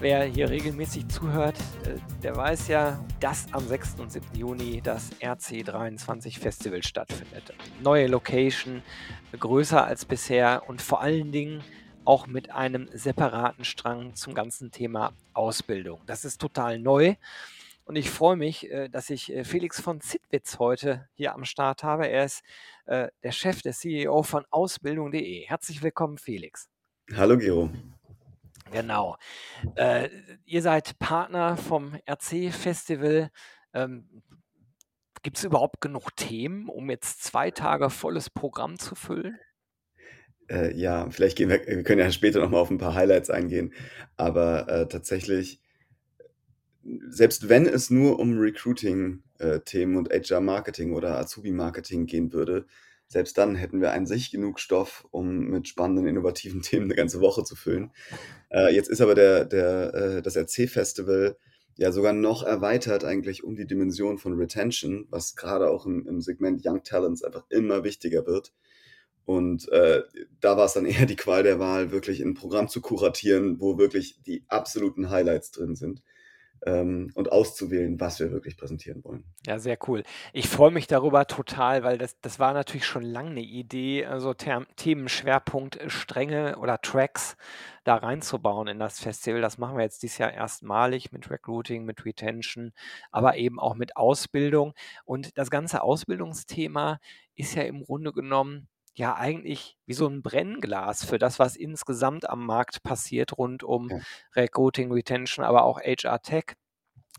Wer hier regelmäßig zuhört, äh, der weiß ja, dass am 6. und 7. Juni das RC23 Festival stattfindet. Neue Location, größer als bisher und vor allen Dingen auch mit einem separaten Strang zum ganzen Thema Ausbildung. Das ist total neu. Und ich freue mich, äh, dass ich äh, Felix von Zitwitz heute hier am Start habe. Er ist der Chef, der CEO von Ausbildung.de. Herzlich willkommen, Felix. Hallo, Gero. Genau. Äh, ihr seid Partner vom RC-Festival. Ähm, Gibt es überhaupt genug Themen, um jetzt zwei Tage volles Programm zu füllen? Äh, ja, vielleicht gehen wir, wir können ja später nochmal auf ein paar Highlights eingehen, aber äh, tatsächlich, selbst wenn es nur um Recruiting-Themen äh, und HR-Marketing oder Azubi-Marketing gehen würde, selbst dann hätten wir an sich genug Stoff, um mit spannenden, innovativen Themen eine ganze Woche zu füllen. Äh, jetzt ist aber der, der, äh, das RC-Festival ja sogar noch erweitert eigentlich um die Dimension von Retention, was gerade auch im, im Segment Young Talents einfach immer wichtiger wird. Und äh, da war es dann eher die Qual der Wahl, wirklich ein Programm zu kuratieren, wo wirklich die absoluten Highlights drin sind ähm, und auszuwählen, was wir wirklich präsentieren wollen. Ja, sehr cool. Ich freue mich darüber total, weil das, das war natürlich schon lange eine Idee, also Term Themenschwerpunkt äh, Stränge oder Tracks da reinzubauen in das Festival. Das machen wir jetzt dieses Jahr erstmalig mit Recruiting, mit Retention, aber eben auch mit Ausbildung. Und das ganze Ausbildungsthema ist ja im Grunde genommen ja eigentlich wie so ein Brennglas für das, was insgesamt am Markt passiert rund um ja. Recruiting, Retention, aber auch HR Tech.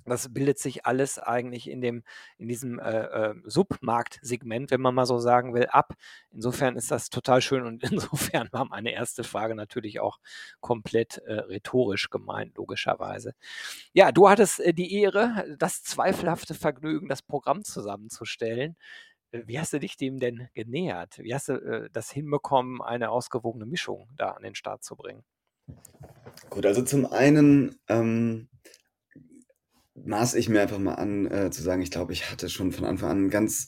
Das bildet sich alles eigentlich in dem, in diesem äh, äh, Submarktsegment, wenn man mal so sagen will, ab. Insofern ist das total schön und insofern war meine erste Frage natürlich auch komplett äh, rhetorisch gemeint, logischerweise. Ja, du hattest äh, die Ehre, das zweifelhafte Vergnügen, das Programm zusammenzustellen. Wie hast du dich dem denn genähert? Wie hast du äh, das hinbekommen, eine ausgewogene Mischung da an den Start zu bringen? Gut, also zum einen ähm, maß ich mir einfach mal an, äh, zu sagen, ich glaube, ich hatte schon von Anfang an einen ganz,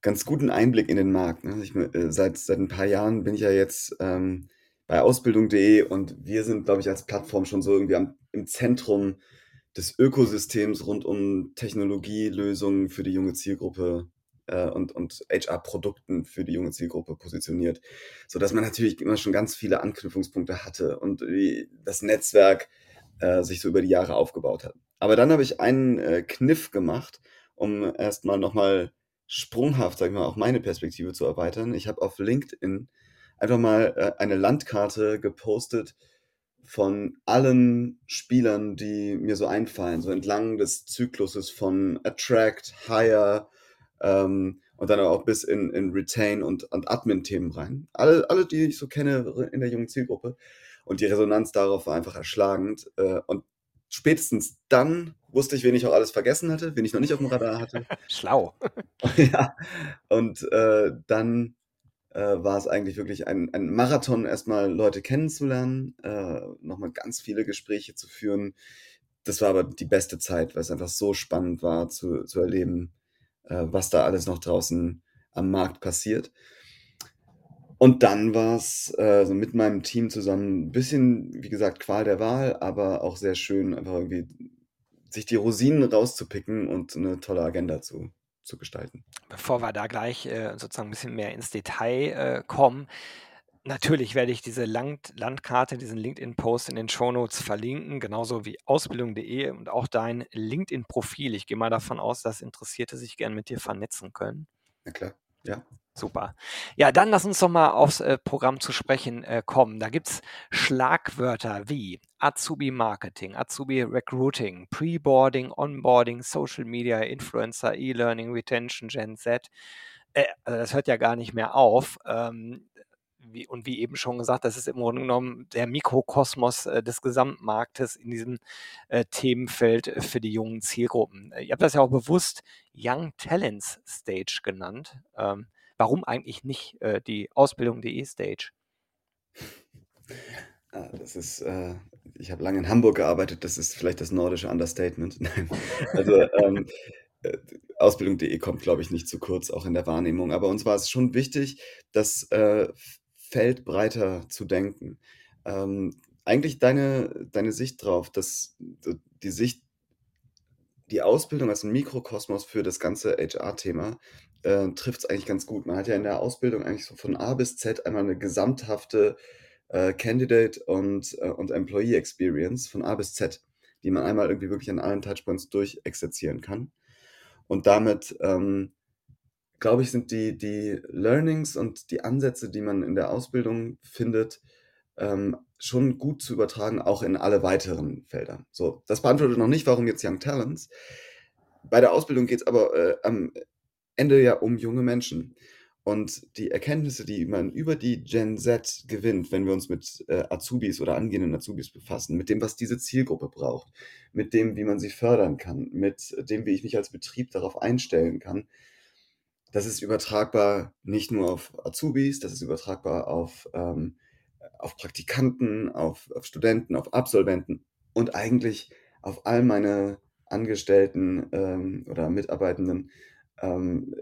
ganz guten Einblick in den Markt. Ne? Ich, äh, seit, seit ein paar Jahren bin ich ja jetzt ähm, bei Ausbildung.de und wir sind, glaube ich, als Plattform schon so irgendwie am, im Zentrum des Ökosystems rund um Technologielösungen für die junge Zielgruppe äh, und, und HR-Produkten für die junge Zielgruppe positioniert, sodass man natürlich immer schon ganz viele Anknüpfungspunkte hatte und das Netzwerk äh, sich so über die Jahre aufgebaut hat. Aber dann habe ich einen äh, Kniff gemacht, um erstmal nochmal sprunghaft, sag ich mal, auch meine Perspektive zu erweitern. Ich habe auf LinkedIn einfach mal äh, eine Landkarte gepostet von allen Spielern, die mir so einfallen, so entlang des Zykluses von Attract, Hire, ähm, und dann auch bis in, in Retain und, und Admin-Themen rein. Alle, alle, die ich so kenne in der jungen Zielgruppe. Und die Resonanz darauf war einfach erschlagend. Äh, und spätestens dann wusste ich, wen ich auch alles vergessen hatte, wen ich noch nicht auf dem Radar hatte. Schlau. ja. Und äh, dann äh, war es eigentlich wirklich ein, ein Marathon, erstmal Leute kennenzulernen, äh, nochmal ganz viele Gespräche zu führen. Das war aber die beste Zeit, weil es einfach so spannend war zu, zu erleben, was da alles noch draußen am Markt passiert. Und dann war es äh, so mit meinem Team zusammen ein bisschen, wie gesagt, Qual der Wahl, aber auch sehr schön, einfach irgendwie sich die Rosinen rauszupicken und eine tolle Agenda zu, zu gestalten. Bevor wir da gleich äh, sozusagen ein bisschen mehr ins Detail äh, kommen, Natürlich werde ich diese Land Landkarte, diesen LinkedIn-Post in den Shownotes verlinken, genauso wie ausbildung.de und auch dein LinkedIn-Profil. Ich gehe mal davon aus, dass Interessierte sich gern mit dir vernetzen können. Na klar, ja. Super. Ja, dann lass uns doch mal aufs äh, Programm zu sprechen äh, kommen. Da gibt es Schlagwörter wie Azubi Marketing, Azubi Recruiting, Preboarding, Onboarding, Social Media, Influencer, E-Learning, Retention, Gen Z. Äh, also das hört ja gar nicht mehr auf. Ähm, wie, und wie eben schon gesagt, das ist im Grunde genommen der Mikrokosmos äh, des Gesamtmarktes in diesem äh, Themenfeld äh, für die jungen Zielgruppen. Äh, ihr habt das ja auch bewusst Young Talents Stage genannt. Ähm, warum eigentlich nicht äh, die Ausbildung.de Stage? Ah, das ist, ich habe lange in Hamburg gearbeitet, das ist vielleicht das nordische Understatement. Nein. Also, ähm, äh, Ausbildung.de kommt, glaube ich, nicht zu kurz, auch in der Wahrnehmung. Aber uns war es schon wichtig, das, äh, Feld breiter zu denken. Ähm, eigentlich deine deine Sicht drauf, dass die Sicht die Ausbildung als 'n Mikrokosmos für das ganze HR-Thema, äh, trifft's eigentlich ganz gut. Man hat ja in der Ausbildung eigentlich so von A bis Z einmal 'ne gesamthafte, äh, Candidate und äh, und Employee Experience von A bis Z, die man einmal irgendwie wirklich an allen Touchpoints durchexerzieren kann. Und damit, ähm, glaube ich, sind die die Learnings und die Ansätze, die man in der Ausbildung findet, ähm, schon gut zu übertragen, auch in alle weiteren Felder. So, das beantwortet noch nicht, warum jetzt Young Talents. Bei der Ausbildung geht's aber, äh, am Ende ja um junge Menschen. Und die Erkenntnisse, die man über die Gen Z gewinnt, wenn wir uns mit, äh, Azubis oder angehenden Azubis befassen, mit dem, was diese Zielgruppe braucht, mit dem, wie man sie fördern kann, mit dem, wie ich mich als Betrieb darauf einstellen kann, das ist übertragbar nicht nur auf Azubis, das ist übertragbar auf, ähm, auf Praktikanten, auf auf Studenten, auf Absolventen und eigentlich auf all meine Angestellten, ähm, oder Mitarbeitenden, ähm,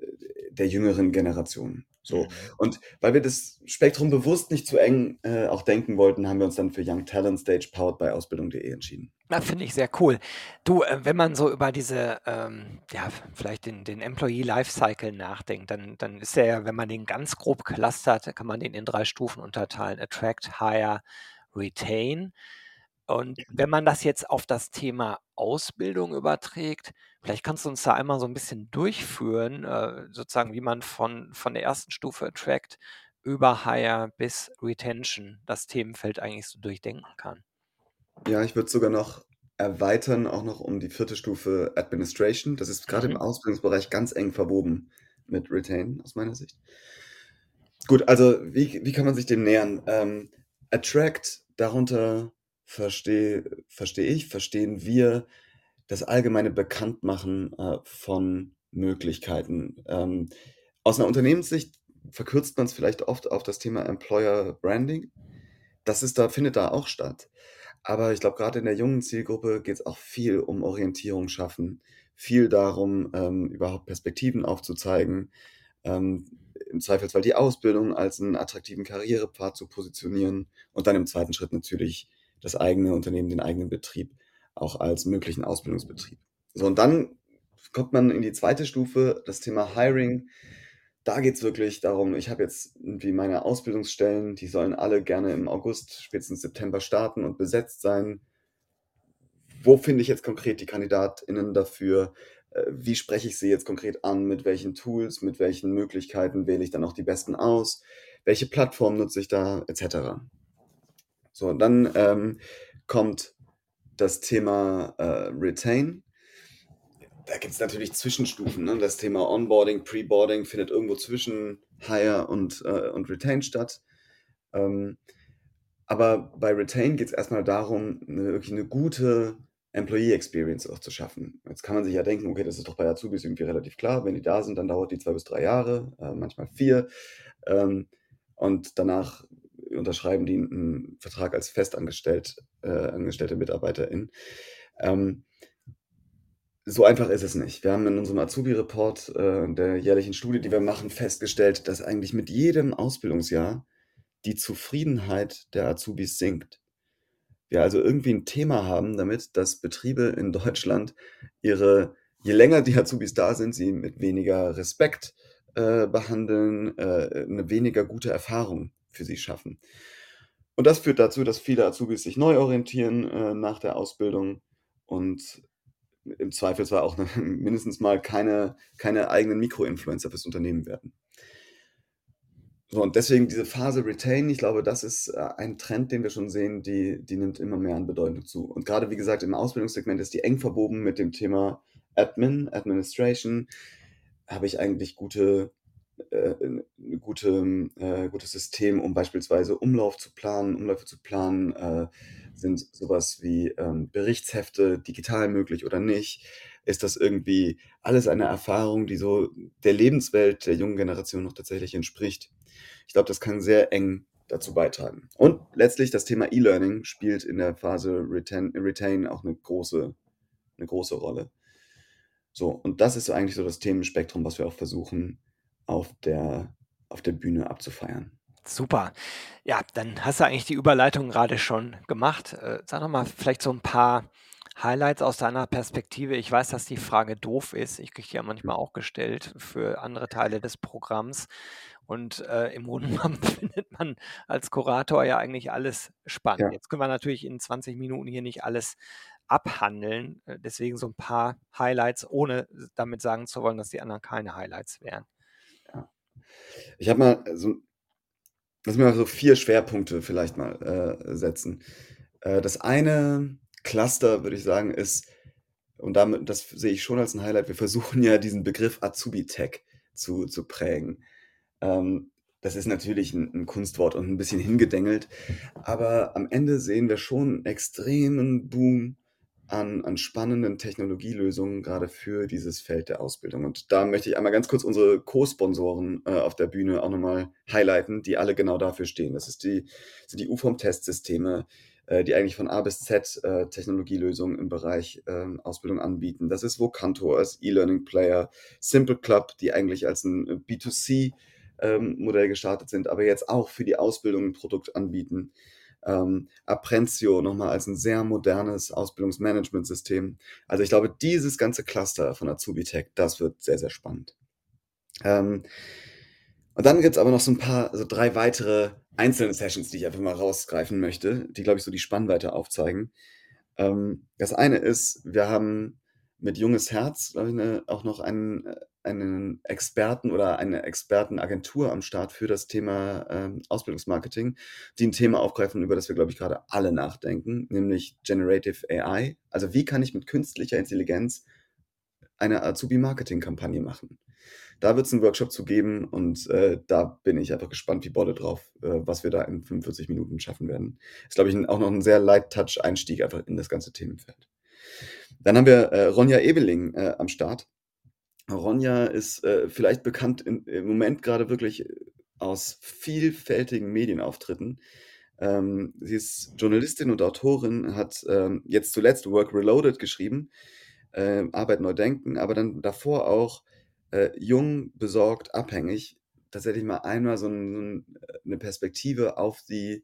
der jüngeren Generation. So. Mhm. Und weil wir das Spektrum bewusst nicht zu eng, äh, auch denken wollten, haben wir uns dann für Young Talent Stage powered by Ausbildung.de entschieden. Na, finde ich sehr cool. Du, äh, wenn man so über diese, ähm, ja, vielleicht den den Employee Lifecycle nachdenkt, dann dann ist der ja, wenn man den ganz grob clustert, kann man den in 3 Stufen unterteilen: Attract, Hire, Retain. Und wenn man das jetzt auf das Thema Ausbildung überträgt, vielleicht kannst du uns da einmal so 'n bisschen durchführen, äh, sozusagen, wie man von von der 1. Stufe Attract über Hire bis Retention das Themenfeld eigentlich so durchdenken kann. Ja, ich würde sogar noch erweitern, auch noch um die 4. Stufe Administration. Das ist grade im Mhm. Ausbildungsbereich ganz eng verwoben mit Retain aus meiner Sicht. Gut, also wie wie kann man sich dem nähern? Ähm, Attract, darunter verstehe verstehe ich, verstehen wir das allgemeine Bekanntmachen, äh, von Möglichkeiten. Ähm, aus 'ner Unternehmenssicht verkürzt man's vielleicht oft auf das Thema Employer Branding. Das ist da findet da auch statt. Aber ich glaube, grade in der jungen Zielgruppe geht's auch viel um Orientierung schaffen, viel darum, ähm, überhaupt Perspektiven aufzuzeigen, ähm, im Zweifelsfall die Ausbildung als 'n attraktiven Karrierepfad zu positionieren und dann im 2. Schritt natürlich das eigene Unternehmen, den eigenen Betrieb auch als möglichen Ausbildungsbetrieb. So, und dann kommt man in die 2. Stufe, das Thema Hiring. Da geht's wirklich darum, ich habe jetzt irgendwie meine Ausbildungsstellen, die sollen alle gerne im August, spätestens September starten und besetzt sein. Wo finde ich jetzt konkret die KandidatInnen dafür? Äh, wie spreche ich sie jetzt konkret an? Mit welchen Tools, mit welchen Möglichkeiten wähle ich dann auch die besten aus? Welche Plattform nutze ich da, et cetera. So, dann, ähm, kommt das Thema, äh, Retain. Da gibt's natürlich Zwischenstufen, ne? Das Thema Onboarding, Preboarding findet irgendwo zwischen Hire und, äh und Retain statt. Ähm, aber bei Retain geht's erst mal darum, 'ne wirklich 'ne gute Employee Experience auch zu schaffen. Jetzt kann man sich ja denken: „Okay, das ist doch bei Azubis irgendwie relativ klar. Wenn die da sind, dann dauert die 2 bis 3 Jahre, äh, manchmal 4. Ähm, und danach unterschreiben die 'n Vertrag als festangestellt äh, angestellte MitarbeiterInnen. Ähm so einfach ist es nicht. Wir haben in unserem Azubi-Report, äh, der jährlichen Studie, die wir machen, festgestellt, dass eigentlich mit jedem Ausbildungsjahr die Zufriedenheit der Azubis sinkt. Wir also irgendwie 'n Thema haben damit, dass Betriebe in Deutschland ihre je länger die Azubis da sind, sie mit weniger Respekt, äh, behandeln, äh, 'ne weniger gute Erfahrung für sie schaffen. Und das führt dazu, dass viele Azubis sich neu orientieren, äh, nach der Ausbildung und im Zweifelsfall auch mindestens mal keine keine eigenen Mikroinfluencer fürs Unternehmen werden. So, und deswegen diese Phase Retain, ich glaube, das ist, äh, ein Trend, den wir schon sehen, die die nimmt immer mehr an Bedeutung zu. Und grade, wie gesagt, im Ausbildungssegment ist die eng verwoben mit dem Thema Admin, Administration. Habe ich eigentlich gute äh, 'n 'ne gute äh, gutes System, um beispielsweise Umlauf zu planen Umläufe zu planen? Äh, sind so was wie, ähm, Berichtshefte digital möglich oder nicht? Ist das irgendwie alles eine Erfahrung, die so der Lebenswelt der jungen Generation noch tatsächlich entspricht? Ich glaube, das kann sehr eng dazu beitragen. Und letztlich das Thema E-Learning spielt in der Phase Retain, Retain auch eine große, eine große Rolle. So, und das ist eigentlich so das Themenspektrum, was wir auch versuchen, auf der, auf der Bühne abzufeiern. Super. Ja, dann hast du eigentlich die Überleitung gerade schon gemacht. Äh, sag doch mal vielleicht so ein paar Highlights aus deiner Perspektive. Ich weiß, dass die Frage doof ist. Ich kriege die ja manchmal auch gestellt für andere Teile des Programms. Und äh, im genommen findet man als Kurator ja eigentlich alles spannend. Ja. Jetzt können wir natürlich in 20 Minuten hier nicht alles abhandeln. Äh, deswegen so ein paar Highlights, ohne damit sagen zu wollen, dass die anderen keine Highlights wären. Ich habe mal so, lass mir mal so vier Schwerpunkte vielleicht mal äh, setzen. Äh, das eine Cluster, würde ich sagen, ist, und damit, das sehe ich schon als ein Highlight, wir versuchen ja diesen Begriff Azubi-Tech zu, zu prägen. Ähm, das ist natürlich ein, ein Kunstwort und ein bisschen hingedengelt, aber am Ende sehen wir schon einen extremen Boom an, an spannenden Technologielösungen, gerade für dieses Feld der Ausbildung. Und da möchte ich einmal ganz kurz unsere Co-Sponsoren äh, auf der Bühne auch nochmal highlighten, die alle genau dafür stehen. Das ist die, sind die UFOM-Testsysteme, äh, die eigentlich von A bis Z äh, Technologielösungen im Bereich ähm, Ausbildung anbieten. Das ist Vocanto als E-Learning Player, Simple Club, die eigentlich als ein B2C ähm, Modell gestartet sind, aber jetzt auch für die Ausbildung ein Produkt anbieten. Ähm, Apprentio nochmal als ein sehr modernes Ausbildungsmanagementsystem. Also ich glaube, dieses ganze Cluster von Azubi Tech, das wird sehr, sehr spannend. Ähm, und dann gibt es aber noch so ein paar, also drei weitere einzelne Sessions, die ich einfach mal rausgreifen möchte, die, glaube ich, so die Spannweite aufzeigen. Ähm, das eine ist, wir haben mit Junges Herz, glaube ich, eine, auch noch einen, einen Experten oder eine Expertenagentur am Start für das Thema ähm, Ausbildungsmarketing, die ein Thema aufgreifen, über das wir, glaube ich, gerade alle nachdenken, nämlich Generative AI. Also wie kann ich mit künstlicher Intelligenz eine Azubi-Marketing-Kampagne machen? Da wird es einen Workshop zu geben und äh, da bin ich einfach gespannt wie Bolle drauf, äh, was wir da in 45 Minuten schaffen werden. Ist, glaube ich, auch noch ein sehr Light-Touch-Einstieg einfach in das ganze Themenfeld. Dann haben wir äh, Ronja Ebeling äh, am Start. Ronja ist äh, vielleicht bekannt in, im Moment gerade wirklich aus vielfältigen Medienauftritten. Ähm, sie ist Journalistin und Autorin, hat ähm, jetzt zuletzt Work Reloaded geschrieben, äh, Arbeit neu denken, aber dann davor auch äh, Jung, besorgt, abhängig. Tatsächlich mal einmal so, ein, so ein, eine Perspektive auf die,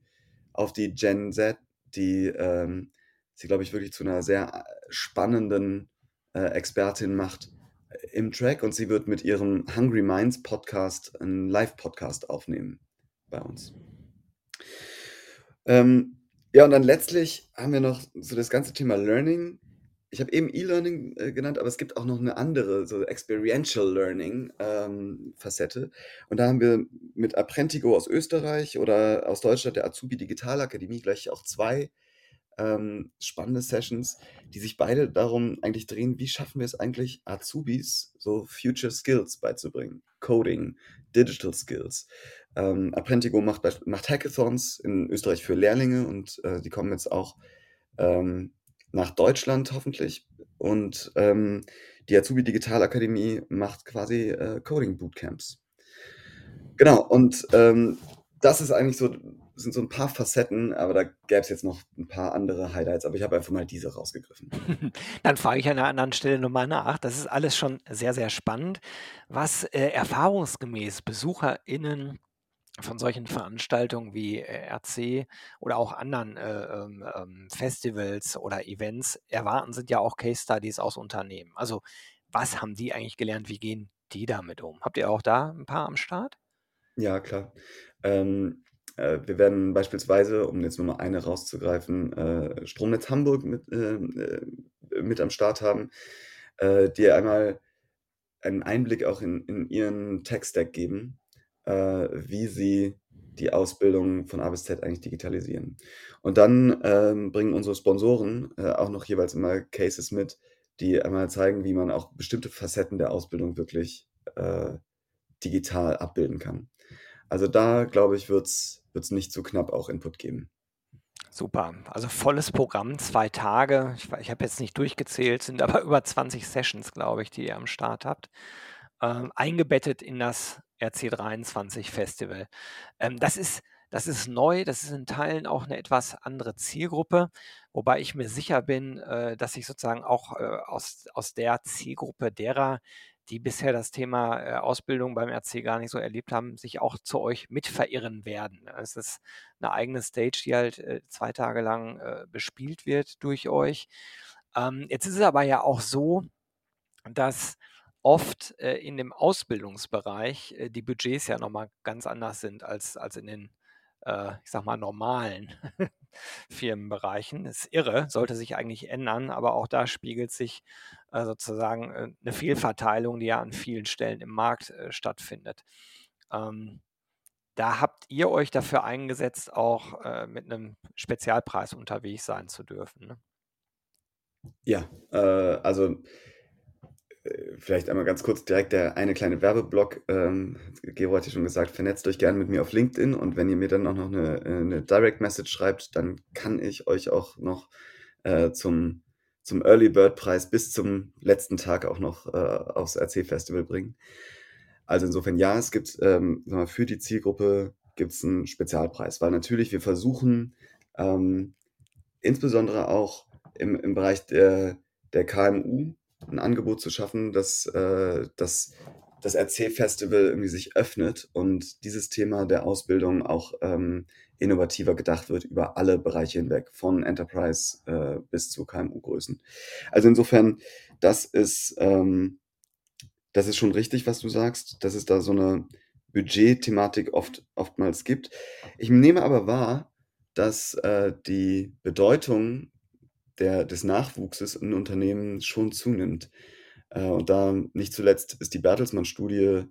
auf die Gen Z, die ähm, sie, glaube ich, wirklich zu einer sehr spannenden äh, Expertin macht äh, im Track und sie wird mit ihrem Hungry Minds Podcast einen Live-Podcast aufnehmen bei uns. Ähm, ja, und dann letztlich haben wir noch so das ganze Thema Learning. Ich habe eben E-Learning äh, genannt, aber es gibt auch noch eine andere, so Experiential Learning ähm, Facette. Und da haben wir mit Apprentigo aus Österreich oder aus Deutschland der Azubi Digital Akademie gleich auch zwei ähm, spannende Sessions, die sich beide darum eigentlich drehen, wie schaffen wir es eigentlich, Azubis so Future Skills beizubringen. Coding, Digital Skills. Ähm, Apprentigo macht, macht Hackathons in Österreich für Lehrlinge und äh, die kommen jetzt auch ähm, nach Deutschland hoffentlich. Und ähm, die Azubi Digital Akademie macht quasi äh, Coding Bootcamps. Genau, und ähm, das ist eigentlich so sind so ein paar Facetten, aber da gäbe es jetzt noch ein paar andere Highlights, aber ich habe einfach mal diese rausgegriffen. Dann frage ich an einer anderen Stelle nochmal nach. Das ist alles schon sehr, sehr spannend. Was äh, erfahrungsgemäß BesucherInnen von solchen Veranstaltungen wie äh, RC oder auch anderen äh, ähm, ähm, Festivals oder Events erwarten, sind ja auch Case Studies aus Unternehmen. Also was haben die eigentlich gelernt? Wie gehen die damit um? Habt ihr auch da ein paar am Start? Ja, klar. Ähm, äh, wir werden beispielsweise, um jetzt nur mal eine rauszugreifen, äh, Stromnetz Hamburg mit, äh, äh, mit am Start haben, äh, die einmal einen Einblick auch in, in ihren Tech-Stack geben, äh, wie sie die Ausbildung von A bis Z eigentlich digitalisieren. Und dann ähm, bringen unsere Sponsoren äh, auch noch jeweils immer Cases mit, die einmal zeigen, wie man auch bestimmte Facetten der Ausbildung wirklich äh, digital abbilden kann. Also da, glaube ich, wird es nicht zu knapp auch Input geben. Super. Also volles Programm, zwei Tage. Ich, ich habe jetzt nicht durchgezählt, sind aber über 20 Sessions, glaube ich, die ihr am Start habt. Ähm, eingebettet in das RC23 Festival. Ähm, das ist das ist neu, das ist in Teilen auch eine etwas andere Zielgruppe, wobei ich mir sicher bin, äh, dass ich sozusagen auch, äh, aus aus der Zielgruppe derer, die bisher das Thema, äh, Ausbildung beim RC gar nicht so erlebt haben, sich auch zu euch mit verirren werden. Es ist eine eigene Stage, die halt, 2 Tage lang, bespielt wird durch euch. Ähm, jetzt ist es aber ja auch so, dass oft, in dem Ausbildungsbereich, die Budgets ja noch mal ganz anders sind als als in den, äh, ich sage mal, normalen Firmenbereichen. Ist irre, sollte sich eigentlich ändern, aber auch da spiegelt sich, äh, sozusagen, äh, 'ne Fehlverteilung, die ja an vielen Stellen im Markt, äh, stattfindet. Ähm, da habt ihr euch dafür eingesetzt, auch, äh, mit einem Spezialpreis unterwegs sein zu dürfen, ne? Ja, äh, also vielleicht einmal ganz kurz direkt der eine kleine Werbeblock. Ähm, Gero hat ja schon gesagt, vernetzt euch gerne mit mir auf LinkedIn und wenn ihr mir dann auch noch eine, eine Direct Message schreibt, dann kann ich euch auch noch äh, zum, zum Early Bird Preis bis zum letzten Tag auch noch äh, aufs RC Festival bringen. Also insofern ja, es gibt ähm, für die Zielgruppe gibt es einen Spezialpreis, weil natürlich wir versuchen ähm, insbesondere auch im, im Bereich der, der KMU ein Angebot zu schaffen, dass, äh, dass das RC-Festival irgendwie sich öffnet und dieses Thema der Ausbildung auch ähm, innovativer gedacht wird über alle Bereiche hinweg, von Enterprise äh, bis zu KMU-Größen. Also insofern, das ist, ähm, das ist schon richtig, was du sagst, dass es da so eine Budget-Thematik oft, oftmals gibt. Ich nehme aber wahr, dass äh, die Bedeutung der, des Nachwuchses in Unternehmen schon zunimmt. Äh, und da nicht zuletzt ist die Bertelsmann-Studie,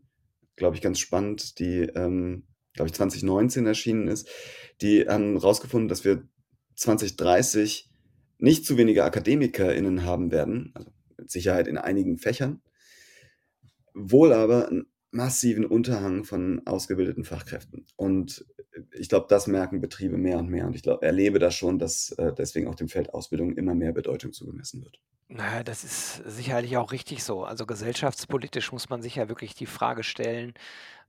glaube ich, ganz spannend, die, ähm, glaube ich, 2019 erschienen ist. Die haben herausgefunden, dass wir 2030 nicht zu wenige AkademikerInnen haben werden, also mit Sicherheit in einigen Fächern, wohl aber einen massiven Unterhang von ausgebildeten Fachkräften. Und ich glaube, das merken Betriebe mehr und mehr. Und ich glaube, erlebe das schon, dass äh, deswegen auch dem Feld Ausbildung immer mehr Bedeutung zugemessen wird. Naja, das ist sicherlich auch richtig so. Also gesellschaftspolitisch muss man sich ja wirklich die Frage stellen,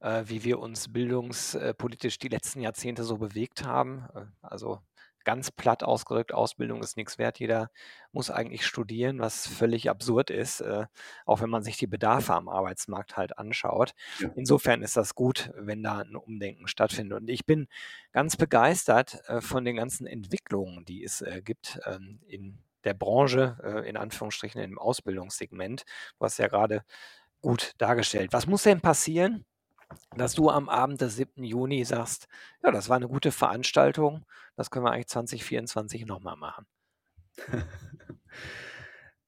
äh, wie wir uns bildungspolitisch die letzten Jahrzehnte so bewegt haben. Äh, also ganz platt ausgedrückt, Ausbildung ist nichts wert. Jeder muss eigentlich studieren, was völlig absurd ist, äh, auch wenn man sich die Bedarfe am Arbeitsmarkt halt anschaut. Ja. Insofern ist das gut, wenn da ein Umdenken stattfindet. Und ich bin ganz begeistert äh, von den ganzen Entwicklungen, die es äh, gibt ähm, in der Branche, in Anführungsstrichen im Ausbildungssegment. Du hast ja gerade gut dargestellt. Was muss denn passieren, dass du am Abend des 7. Juni sagst, ja, das war eine gute Veranstaltung, das können wir eigentlich 2024 nochmal machen.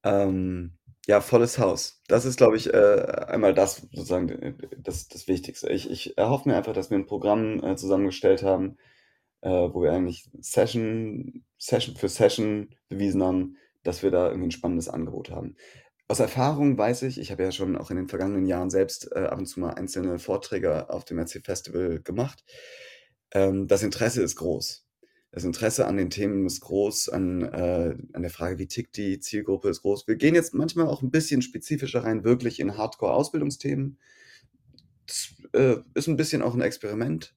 ähm, ja, volles Haus. Das ist, glaube ich, äh, einmal das sozusagen das, das Wichtigste. Ich, ich erhoffe mir einfach, dass wir ein Programm äh, zusammengestellt haben, äh, wo wir eigentlich Session, Session für Session bewiesen haben, dass wir da irgendwie ein spannendes Angebot haben. Aus Erfahrung weiß ich, ich habe ja schon auch in den vergangenen Jahren selbst äh, ab und zu mal einzelne Vorträge auf dem RC Festival gemacht. Ähm, das Interesse ist groß. Das Interesse an den Themen ist groß, an, äh, an der Frage, wie tickt die Zielgruppe, ist groß. Wir gehen jetzt manchmal auch ein bisschen spezifischer rein, wirklich in Hardcore-Ausbildungsthemen. Das äh, ist ein bisschen auch ein Experiment.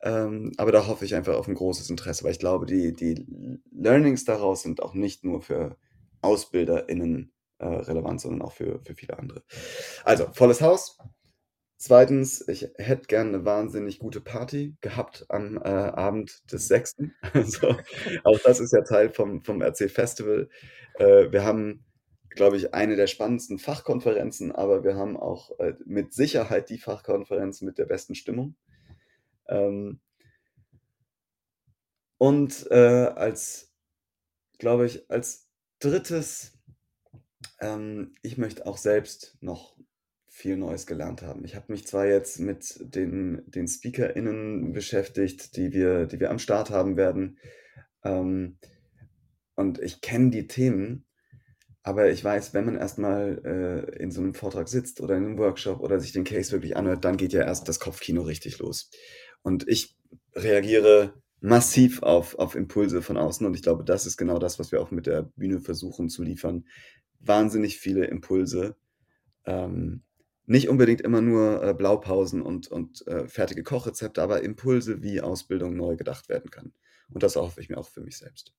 Ähm, aber da hoffe ich einfach auf ein großes Interesse, weil ich glaube, die, die Learnings daraus sind auch nicht nur für AusbilderInnen äh, relevant, sondern auch für, für viele andere. Also, volles Haus. Zweitens, ich hätte gerne eine wahnsinnig gute Party gehabt am äh, Abend des 6. Also, auch das ist ja Teil vom, vom RC Festival. Äh, wir haben, glaube ich, eine der spannendsten Fachkonferenzen, aber wir haben auch äh, mit Sicherheit die Fachkonferenz mit der besten Stimmung. Ähm, und äh, als, glaube ich, als drittes ähm, ich möchte auch selbst noch viel Neues gelernt haben. Ich habe mich zwar jetzt mit den, den SpeakerInnen beschäftigt, die wir, die wir am Start haben werden. Ähm, und ich kenne die Themen, aber ich weiß, wenn man erstmal äh, in so einem Vortrag sitzt oder in einem Workshop oder sich den Case wirklich anhört, dann geht ja erst das Kopfkino richtig los. Und ich reagiere massiv auf, auf Impulse von außen und ich glaube, das ist genau das, was wir auch mit der Bühne versuchen zu liefern wahnsinnig viele Impulse, ähm, nicht unbedingt immer nur äh, Blaupausen und, und äh, fertige Kochrezepte, aber Impulse, wie Ausbildung neu gedacht werden kann. Und das hoffe ich mir auch für mich selbst.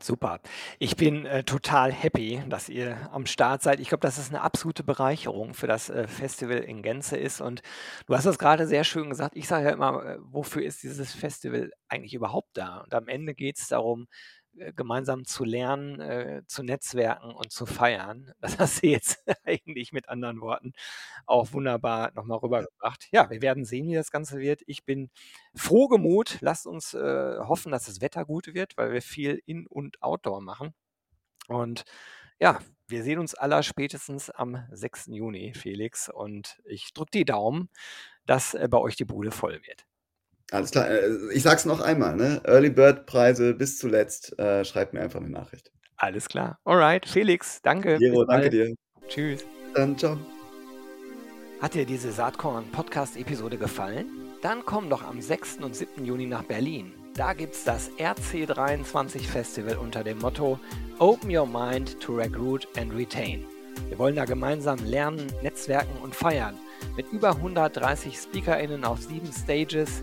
Super. Ich bin äh, total happy, dass ihr am Start seid. Ich glaube, dass es eine absolute Bereicherung für das äh, Festival in Gänze ist. Und du hast das gerade sehr schön gesagt. Ich sage ja immer, äh, wofür ist dieses Festival eigentlich überhaupt da? Und am Ende geht es darum, gemeinsam zu lernen, äh, zu netzwerken und zu feiern. Das hast du jetzt eigentlich mit anderen Worten auch wunderbar nochmal rübergebracht. Ja, wir werden sehen, wie das Ganze wird. Ich bin froh gemut. Lasst uns äh, hoffen, dass das Wetter gut wird, weil wir viel In- und Outdoor machen. Und ja, wir sehen uns aller spätestens am 6. Juni, Felix. Und ich drücke die Daumen, dass äh, bei euch die Bude voll wird. Alles klar. Äh, ich sag's noch einmal, ne? Early Bird Preise bis zuletzt. Äh, schreibt mir einfach eine Nachricht. Alles klar. Alright, Felix, danke. Jero, danke dir. Tschüss. Dann ciao. Hat dir diese Saatkorn Podcast Episode gefallen? Dann komm doch am 6. und 7. Juni nach Berlin. Da gibt's das RC23 Festival unter dem Motto Open Your Mind to Recruit and Retain. Wir wollen da gemeinsam lernen, netzwerken und feiern. Mit über 130 SpeakerInnen auf sieben Stages,